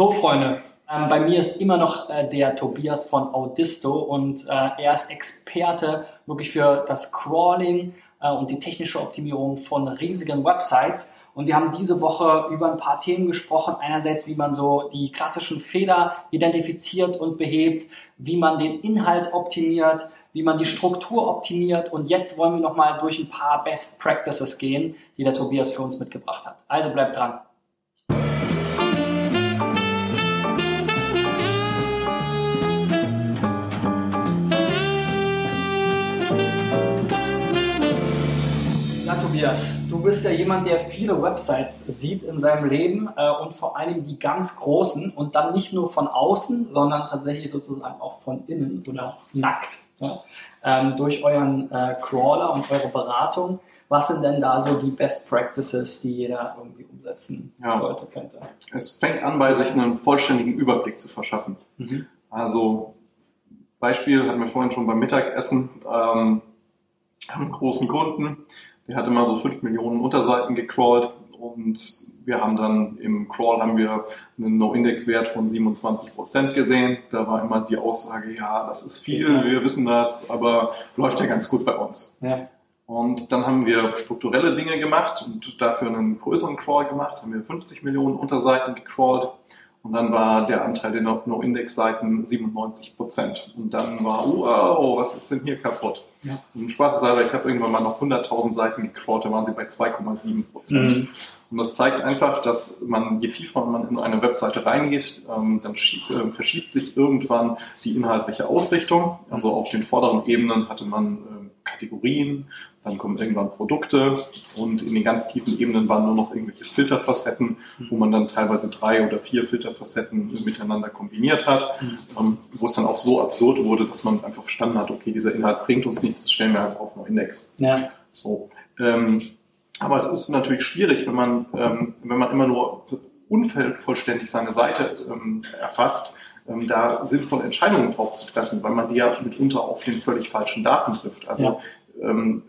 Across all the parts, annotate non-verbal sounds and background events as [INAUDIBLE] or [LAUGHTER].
So, Freunde, ähm, bei mir ist immer noch äh, der Tobias von Audisto und äh, er ist Experte wirklich für das Crawling äh, und die technische Optimierung von riesigen Websites. Und wir haben diese Woche über ein paar Themen gesprochen. Einerseits, wie man so die klassischen Fehler identifiziert und behebt, wie man den Inhalt optimiert, wie man die Struktur optimiert. Und jetzt wollen wir nochmal durch ein paar Best Practices gehen, die der Tobias für uns mitgebracht hat. Also bleibt dran. Tobias, du bist ja jemand, der viele Websites sieht in seinem Leben äh, und vor allem die ganz großen und dann nicht nur von außen, sondern tatsächlich sozusagen auch von innen oder nackt ja? ähm, durch euren äh, Crawler und eure Beratung. Was sind denn da so die Best Practices, die jeder irgendwie umsetzen ja. sollte, könnte? Es fängt an bei sich einen vollständigen Überblick zu verschaffen. Mhm. Also Beispiel hatten wir vorhin schon beim Mittagessen. Ähm, einen großen Kunden, der hatte mal so 5 Millionen Unterseiten gecrawlt und wir haben dann im Crawl haben wir einen No-Index-Wert von 27 Prozent gesehen. Da war immer die Aussage, ja, das ist viel, wir wissen das, aber läuft ja ganz gut bei uns. Ja. Und dann haben wir strukturelle Dinge gemacht und dafür einen größeren Crawl gemacht, haben wir 50 Millionen Unterseiten gecrawlt und dann war der Anteil der No-Index-Seiten 97 Prozent. Und dann war, wow, was ist denn hier kaputt? Ja. Und spaßeshalber, ich habe irgendwann mal noch 100.000 Seiten gecrawlt, da waren sie bei 2,7 Prozent. Mhm. Und das zeigt einfach, dass man, je tiefer man in eine Webseite reingeht, ähm, dann schiebt, äh, verschiebt sich irgendwann die inhaltliche Ausrichtung. Also auf den vorderen Ebenen hatte man äh, Kategorien, dann kommen irgendwann Produkte und in den ganz tiefen Ebenen waren nur noch irgendwelche Filterfacetten, wo man dann teilweise drei oder vier Filterfacetten miteinander kombiniert hat, mhm. wo es dann auch so absurd wurde, dass man einfach verstanden hat, okay, dieser Inhalt bringt uns nichts, das stellen wir einfach auf einen Index. Ja. So. Ähm, aber es ist natürlich schwierig, wenn man, ähm, wenn man immer nur unvollständig seine Seite ähm, erfasst, ähm, da sinnvolle Entscheidungen drauf zu treffen, weil man die ja mitunter auf den völlig falschen Daten trifft. Also ja. ähm,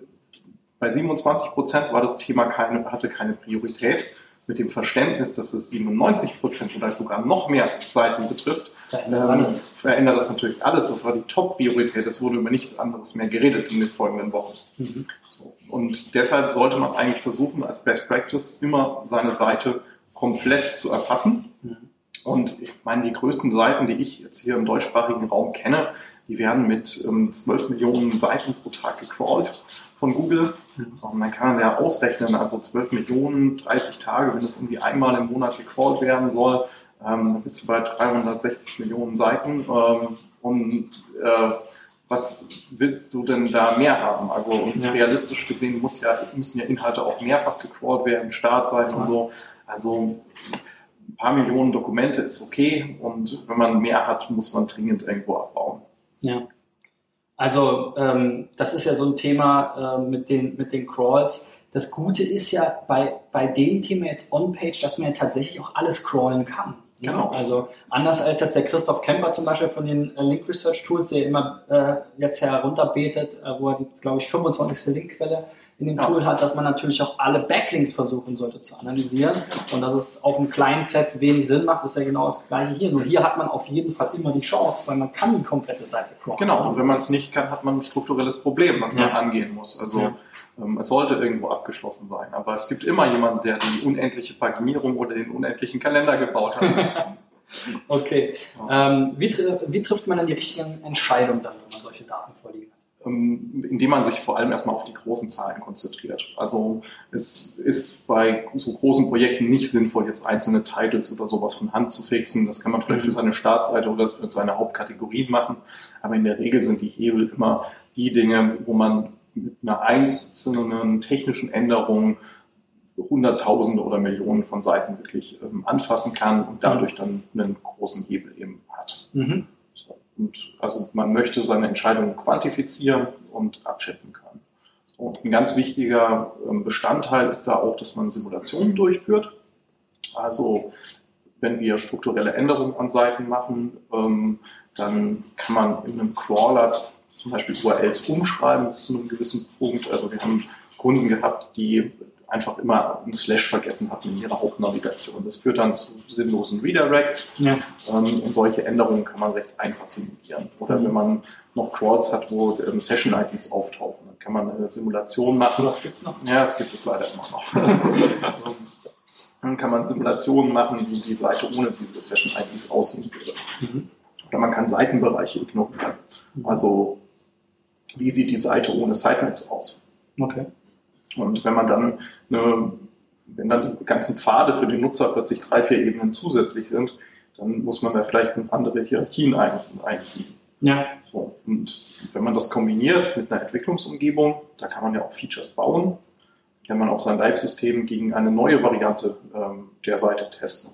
bei 27 Prozent war das Thema keine, hatte keine Priorität. Mit dem Verständnis, dass es 97 Prozent oder sogar noch mehr Seiten betrifft, verändert, ähm, verändert das natürlich alles. Das war die Top-Priorität. Es wurde über nichts anderes mehr geredet in den folgenden Wochen. Mhm. So. Und deshalb sollte man eigentlich versuchen, als Best Practice immer seine Seite komplett zu erfassen. Mhm. Und ich meine, die größten Seiten, die ich jetzt hier im deutschsprachigen Raum kenne, die werden mit ähm, 12 Millionen Seiten pro Tag gecrawlt von Google. Und man kann ja ausrechnen, also 12 Millionen, 30 Tage, wenn es irgendwie einmal im Monat gecrawlt werden soll, ähm, dann bist du bei 360 Millionen Seiten. Ähm, und äh, was willst du denn da mehr haben? Also ja. realistisch gesehen muss ja, müssen ja Inhalte auch mehrfach gecrawlt werden, Startseiten ja. und so. Also paar Millionen Dokumente ist okay und wenn man mehr hat, muss man dringend irgendwo abbauen. Ja. Also ähm, das ist ja so ein Thema äh, mit, den, mit den Crawls. Das Gute ist ja bei, bei dem Thema jetzt On-Page, dass man ja tatsächlich auch alles crawlen kann. Genau. Also anders als jetzt der Christoph Kemper zum Beispiel von den äh, Link Research Tools, der immer äh, jetzt herunterbetet, äh, wo er die, glaube ich, 25. Linkquelle in dem ja. Tool hat, dass man natürlich auch alle Backlinks versuchen sollte zu analysieren und dass es auf einem kleinen Set wenig Sinn macht, ist ja genau das gleiche hier. Nur hier hat man auf jeden Fall immer die Chance, weil man kann die komplette Seite crawlen. Genau, und wenn man es nicht kann, hat man ein strukturelles Problem, was man angehen muss. Also ja. ähm, es sollte irgendwo abgeschlossen sein. Aber es gibt immer jemanden, der die unendliche Paginierung oder den unendlichen Kalender gebaut hat. [LAUGHS] okay. Ja. Ähm, wie, wie trifft man dann die richtigen Entscheidungen wenn man solche Daten indem man sich vor allem erstmal auf die großen Zahlen konzentriert. Also es ist bei so großen Projekten nicht sinnvoll, jetzt einzelne Titles oder sowas von Hand zu fixen. Das kann man vielleicht für mhm. seine Startseite oder für seine Hauptkategorien machen. Aber in der Regel sind die Hebel immer die Dinge, wo man mit einer einzelnen technischen Änderung Hunderttausende oder Millionen von Seiten wirklich ähm, anfassen kann und dadurch dann einen großen Hebel eben hat. Mhm. Und also man möchte seine Entscheidungen quantifizieren und abschätzen können. Und ein ganz wichtiger ähm, Bestandteil ist da auch, dass man Simulationen durchführt. Also wenn wir strukturelle Änderungen an Seiten machen, ähm, dann kann man in einem Crawler zum Beispiel URLs umschreiben bis zu einem gewissen Punkt. Also wir haben Kunden gehabt, die einfach immer einen Slash vergessen hatten in ihrer Hauptnavigation. Das führt dann zu sinnlosen Redirects ja. ähm, und solche Änderungen kann man recht einfach simulieren. Oder mhm. wenn man noch Crawls hat, wo ähm, Session-IDs auftauchen, dann kann man eine Simulation machen. Das gibt's noch? Ja, das gibt es leider immer noch. [LAUGHS] dann kann man Simulationen machen, wie die Seite ohne diese Session-IDs aussehen würde. Mhm. Oder man kann Seitenbereiche ignorieren. Mhm. Also, wie sieht die Seite ohne Sitemaps aus? Okay. Und wenn man dann eine, wenn dann die ganzen Pfade für den Nutzer plötzlich drei, vier Ebenen zusätzlich sind, dann muss man da vielleicht andere Hierarchien ein, einziehen. Ja. So, und wenn man das kombiniert mit einer Entwicklungsumgebung, da kann man ja auch Features bauen, kann man auch sein Live-System gegen eine neue Variante ähm, der Seite testen.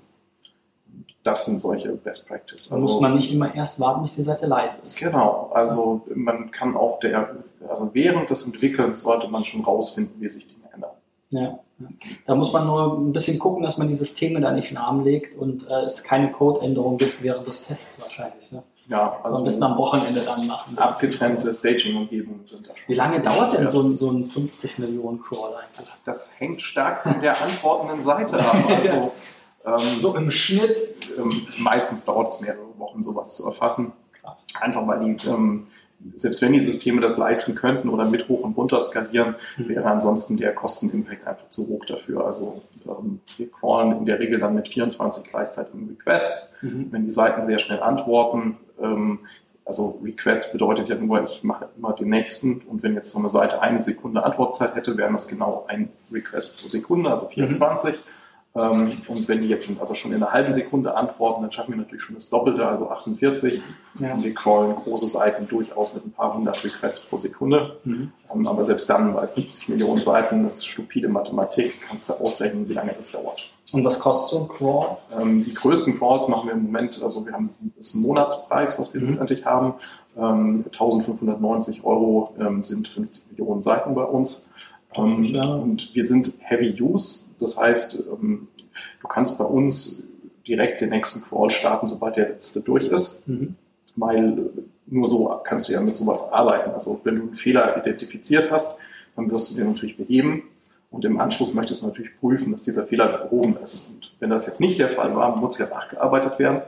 Das sind solche Best Practices. Also, muss man nicht immer erst warten, bis die Seite live ist. Genau, also man kann auf der, also während des Entwickelns sollte man schon rausfinden, wie sich Dinge ändern. Ja, da muss man nur ein bisschen gucken, dass man die Systeme da nicht lahmlegt und äh, es keine Codeänderung gibt während des Tests wahrscheinlich. Ne? Ja, also am besten am Wochenende dann machen. Abgetrennte Staging-Umgebungen sind da schon. Wie lange dauert denn so ein, so ein 50 Millionen Crawl eigentlich? Das hängt stark von der antwortenden Seite ab. [LAUGHS] Also, ähm, so im Schnitt? Ähm, meistens dauert es mehrere Wochen, sowas zu erfassen. Krass. Einfach weil die, ähm, selbst wenn die Systeme das leisten könnten oder mit hoch und runter skalieren, mhm. wäre ansonsten der Kostenimpact einfach zu hoch dafür. Also ähm, wir crawlen in der Regel dann mit 24 gleichzeitigen Requests. Mhm. Wenn die Seiten sehr schnell antworten, ähm, also Request bedeutet ja nur, ich mache immer den nächsten und wenn jetzt so eine Seite eine Sekunde Antwortzeit hätte, wären das genau ein Request pro Sekunde, also 24. Mhm. Ähm, und wenn die jetzt aber schon in einer halben Sekunde antworten, dann schaffen wir natürlich schon das Doppelte, also 48. Ja. Und wir crawlen große Seiten durchaus mit ein paar hundert Requests pro Sekunde. Mhm. Ähm, aber selbst dann bei 50 Millionen Seiten, das ist stupide Mathematik, kannst du ausrechnen, wie lange das dauert. Und was kostet so ein Crawl? Ähm, die größten Crawls machen wir im Moment, also wir haben das Monatspreis, was wir mhm. letztendlich haben. 1590 Euro sind 50 Millionen Seiten bei uns. Ja. Und wir sind Heavy Use. Das heißt, ähm, du kannst bei uns direkt den nächsten Crawl starten, sobald der letzte durch ist, mhm. weil nur so kannst du ja mit sowas arbeiten. Also wenn du einen Fehler identifiziert hast, dann wirst du den natürlich beheben und im Anschluss möchtest du natürlich prüfen, dass dieser Fehler behoben ist. Und wenn das jetzt nicht der Fall war, muss ja nachgearbeitet werden,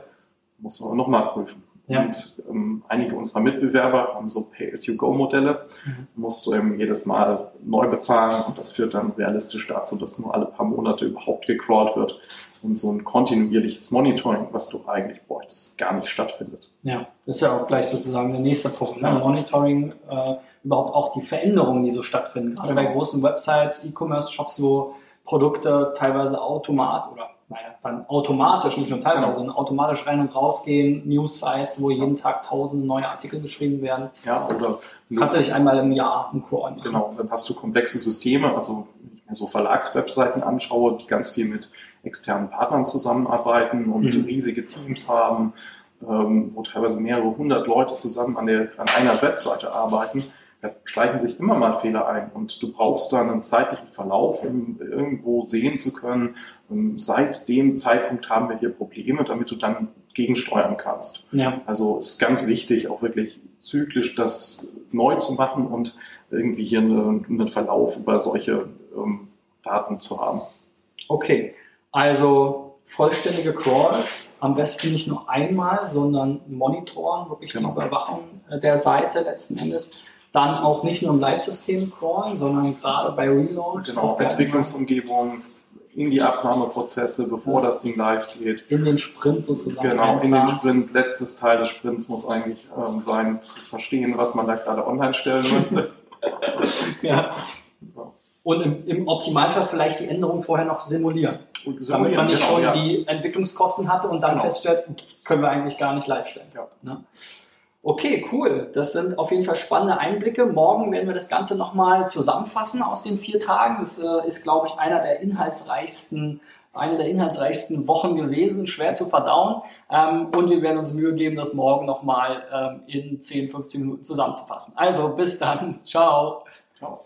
musst du nochmal prüfen. Ja. Und ähm, einige unserer Mitbewerber haben so Pay-as-you-go-Modelle. Mhm. Musst du eben jedes Mal neu bezahlen und das führt dann realistisch dazu, dass nur alle paar Monate überhaupt gecrawlt wird und so ein kontinuierliches Monitoring, was du eigentlich bräuchtest, gar nicht stattfindet. Ja, das ist ja auch gleich sozusagen der nächste Punkt. Ne? Monitoring, äh, überhaupt auch die Veränderungen, die so stattfinden. Gerade genau. bei großen Websites, E-Commerce-Shops, wo Produkte teilweise automat oder naja, dann automatisch, nicht nur teilweise, genau. sondern automatisch rein und rausgehen, News-Sites, wo jeden Tag tausende neue Artikel geschrieben werden. Ja, oder kannst du dich einmal im Jahr einen Crawl machen. Genau, dann hast du komplexe Systeme, also wenn ich mir so Verlagswebseiten anschaue, die ganz viel mit externen Partnern zusammenarbeiten und mhm. riesige Teams haben, ähm, wo teilweise mehrere hundert Leute zusammen an, der, an einer Webseite arbeiten da schleichen sich immer mal Fehler ein und du brauchst dann einen zeitlichen Verlauf, um irgendwo sehen zu können, ähm, seit dem Zeitpunkt haben wir hier Probleme, damit du dann gegensteuern kannst. Ja. Also ist ganz wichtig, auch wirklich zyklisch das neu zu machen und irgendwie hier einen, einen Verlauf über solche ähm, Daten zu haben. Okay, also vollständige Crawls, am besten nicht nur einmal, sondern monitoren, wirklich genau. die Überwachung der Seite letzten Endes dann auch nicht nur im Live-System crawlen, sondern gerade bei Relaunch. Genau, Entwicklungsumgebung, in die Abnahmeprozesse, bevor ja. das Ding live geht. In den Sprint sozusagen. Genau, in den Sprint. Letztes Teil des Sprints muss eigentlich ähm, sein, zu verstehen, was man da gerade online stellen möchte. [LAUGHS] [LAUGHS] ja. Und im, im, Optimalfall vielleicht die Änderung vorher noch simulieren. simulieren damit man nicht genau, schon ja. die Entwicklungskosten hatte und dann genau. feststellt, können wir eigentlich gar nicht live stellen. Ja. Ne? Okay, cool. Das sind auf jeden Fall spannende Einblicke. Morgen werden wir das Ganze nochmal zusammenfassen aus den vier Tagen. Das äh, ist, glaube ich, einer der inhaltsreichsten, eine der inhaltsreichsten Wochen gewesen, schwer zu verdauen. Ähm, und wir werden uns Mühe geben, das morgen nochmal ähm, in 10, 15 Minuten zusammenzufassen. Also bis dann. Ciao. Ciao.